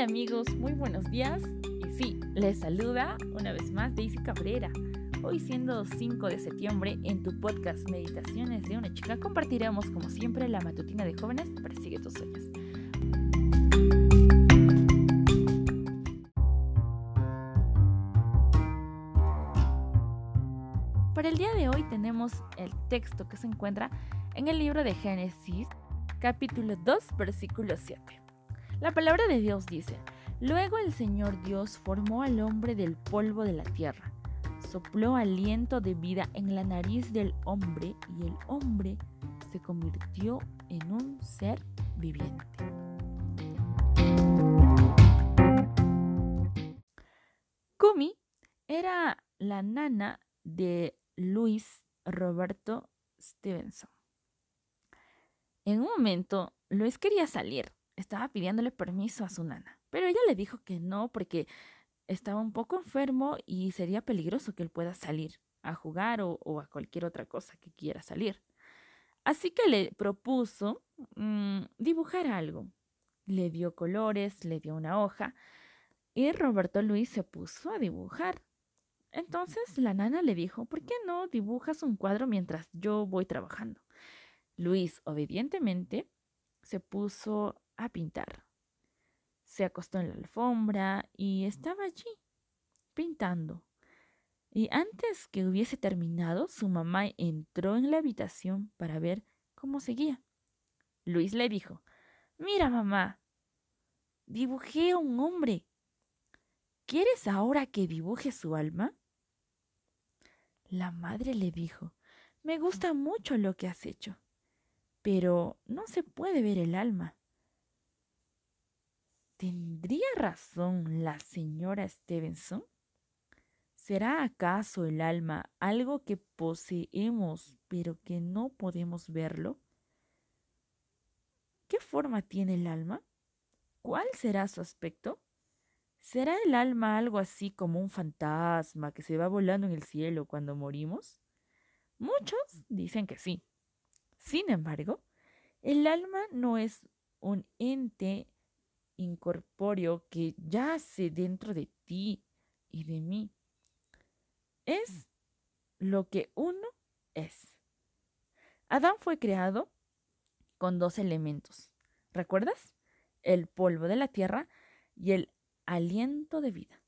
Hola amigos, muy buenos días. Y sí, les saluda una vez más Daisy Cabrera. Hoy siendo 5 de septiembre, en tu podcast Meditaciones de una chica compartiremos como siempre la matutina de jóvenes Persigue tus sueños. Para el día de hoy tenemos el texto que se encuentra en el libro de Génesis, capítulo 2, versículo 7. La palabra de Dios dice, Luego el Señor Dios formó al hombre del polvo de la tierra, sopló aliento de vida en la nariz del hombre y el hombre se convirtió en un ser viviente. Kumi era la nana de Luis Roberto Stevenson. En un momento, Luis quería salir. Estaba pidiéndole permiso a su nana, pero ella le dijo que no porque estaba un poco enfermo y sería peligroso que él pueda salir a jugar o, a cualquier otra cosa que quiera salir. Así que le propuso mm, dibujar algo. Le dio colores, le dio una hoja y Roberto Luis se puso a dibujar. Entonces la nana le dijo, ¿por qué no dibujas un cuadro mientras yo voy trabajando? Luis obedientemente se puso a pintar. Se acostó en la alfombra y estaba allí, pintando. Y antes que hubiese terminado, su mamá entró en la habitación para ver cómo seguía. Luis le dijo, Mira, mamá, dibujé a un hombre. ¿Quieres ahora que dibuje su alma? La madre le dijo, Me gusta mucho lo que has hecho pero no se puede ver el alma. ¿Tendría razón la señora Stevenson? ¿Será acaso el alma algo que poseemos pero que no podemos verlo? ¿Qué forma tiene el alma? ¿Cuál será su aspecto? ¿Será el alma algo así como un fantasma que se va volando en el cielo cuando morimos? Muchos dicen que sí. Sin embargo, el alma no es un ente incorpóreo que yace dentro de ti y de mí. Es lo que uno es. Adán fue creado con dos elementos. ¿Recuerdas? El polvo de la tierra y el aliento de vida.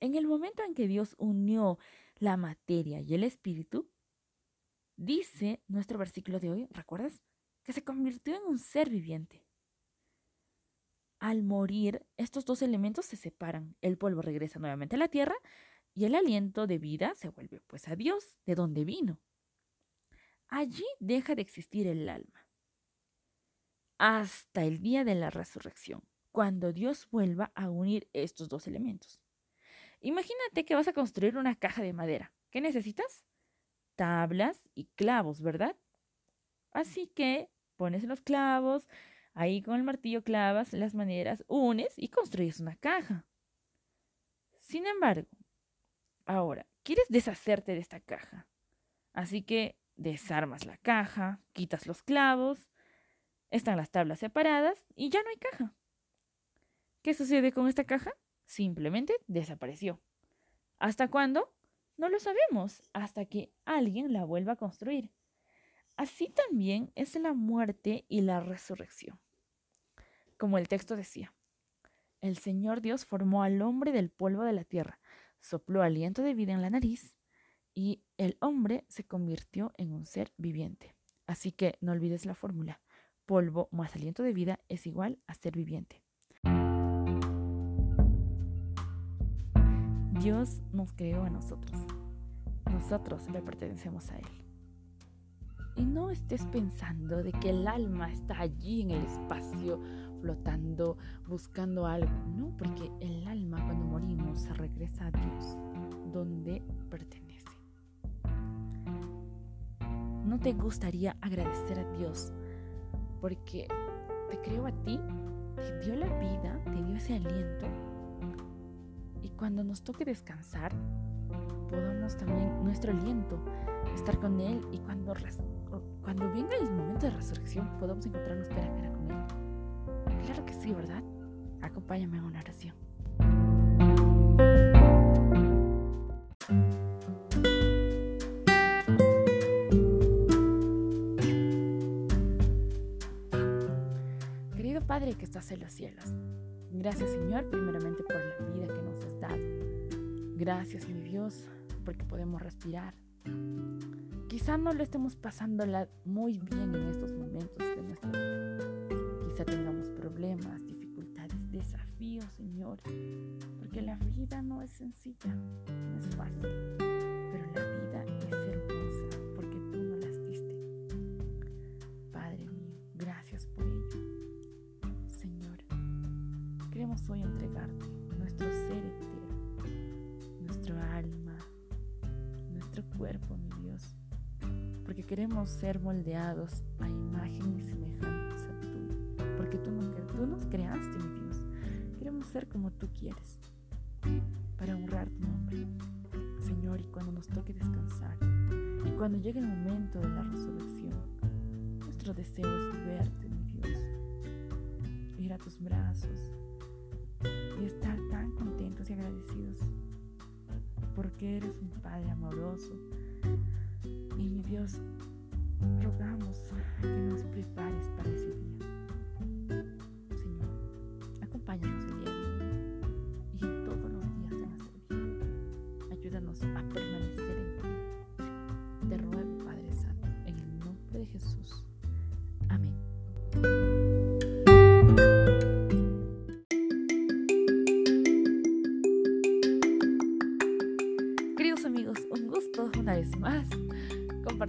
En el momento en que Dios unió la materia y el espíritu, Dice nuestro versículo de hoy, ¿recuerdas? Que se convirtió en un ser viviente. Al morir, estos dos elementos se separan. El polvo regresa nuevamente a la tierra y el aliento de vida se vuelve pues a Dios, de donde vino. Allí deja de existir el alma. Hasta el día de la resurrección, cuando Dios vuelva a unir estos dos elementos. Imagínate que vas a construir una caja de madera. ¿Qué necesitas? tablas y clavos, ¿verdad? Así que pones los clavos, ahí con el martillo clavas las maneras, unes y construyes una caja. Sin embargo, ahora, quieres deshacerte de esta caja. Así que desarmas la caja, quitas los clavos, están las tablas separadas y ya no hay caja. ¿Qué sucede con esta caja? Simplemente desapareció. ¿Hasta cuándo? No lo sabemos hasta que alguien la vuelva a construir. Así también es la muerte y la resurrección. Como el texto decía, el Señor Dios formó al hombre del polvo de la tierra, sopló aliento de vida en la nariz y el hombre se convirtió en un ser viviente. Así que no olvides la fórmula. Polvo más aliento de vida es igual a ser viviente. Dios nos creó a nosotros. Nosotros le pertenecemos a Él. Y no estés pensando de que el alma está allí en el espacio, flotando, buscando algo. No, porque el alma cuando morimos se regresa a Dios, donde pertenece. ¿No te gustaría agradecer a Dios porque te creó a ti, te dio la vida, te dio ese aliento y cuando nos toque descansar, podamos también nuestro aliento estar con Él y cuando, cuando venga el momento de resurrección podamos encontrarnos cara a cara con Él. Claro que sí, ¿verdad? Acompáñame en una oración. Querido Padre que estás en los cielos, gracias Señor primeramente por la vida que nos has dado. Gracias mi Dios porque podemos respirar. Quizá no lo estemos pasando muy bien en estos momentos de nuestra vida. Quizá tengamos problemas, dificultades, desafíos, Señor. Porque la vida no es sencilla, no es fácil. Pero la vida es hermosa porque tú no las diste. Padre mío, gracias por ello. Señor, queremos hoy entregarte nuestro ser entero, nuestro alma, nuestro cuerpo, mi Dios porque queremos ser moldeados a imagen y semejanza tuya, porque tú nos, creaste, mi Dios. Queremos ser como tú quieres, para honrar tu nombre, Señor, y cuando nos toque descansar, y cuando llegue el momento de la resurrección, nuestro deseo es verte, mi Dios, ir a tus brazos y estar tan contentos y agradecidos, porque eres un Padre amoroso Dios, rogamos que nos prepares para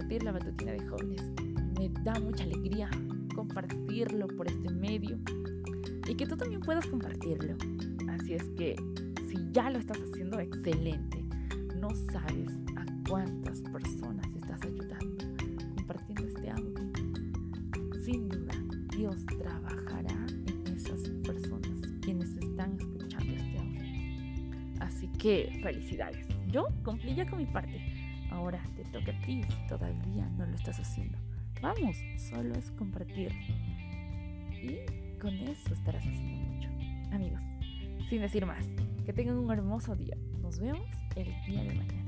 compartir la matutina de jóvenes. Me da mucha alegría compartirlo por este medio y que tú también puedas compartirlo. Así es que si ya lo estás haciendo excelente, no sabes a cuántas personas estás ayudando compartiendo este audio. Sin duda, Dios trabajará en esas personas quienes están escuchando este audio. Así que felicidades. Yo cumplí ya con mi parte Ahora te toca a ti si todavía no lo estás haciendo. Vamos, solo es compartir. Y con eso estarás haciendo mucho. Amigos, sin decir más, que tengan un hermoso día. Nos vemos el día de mañana.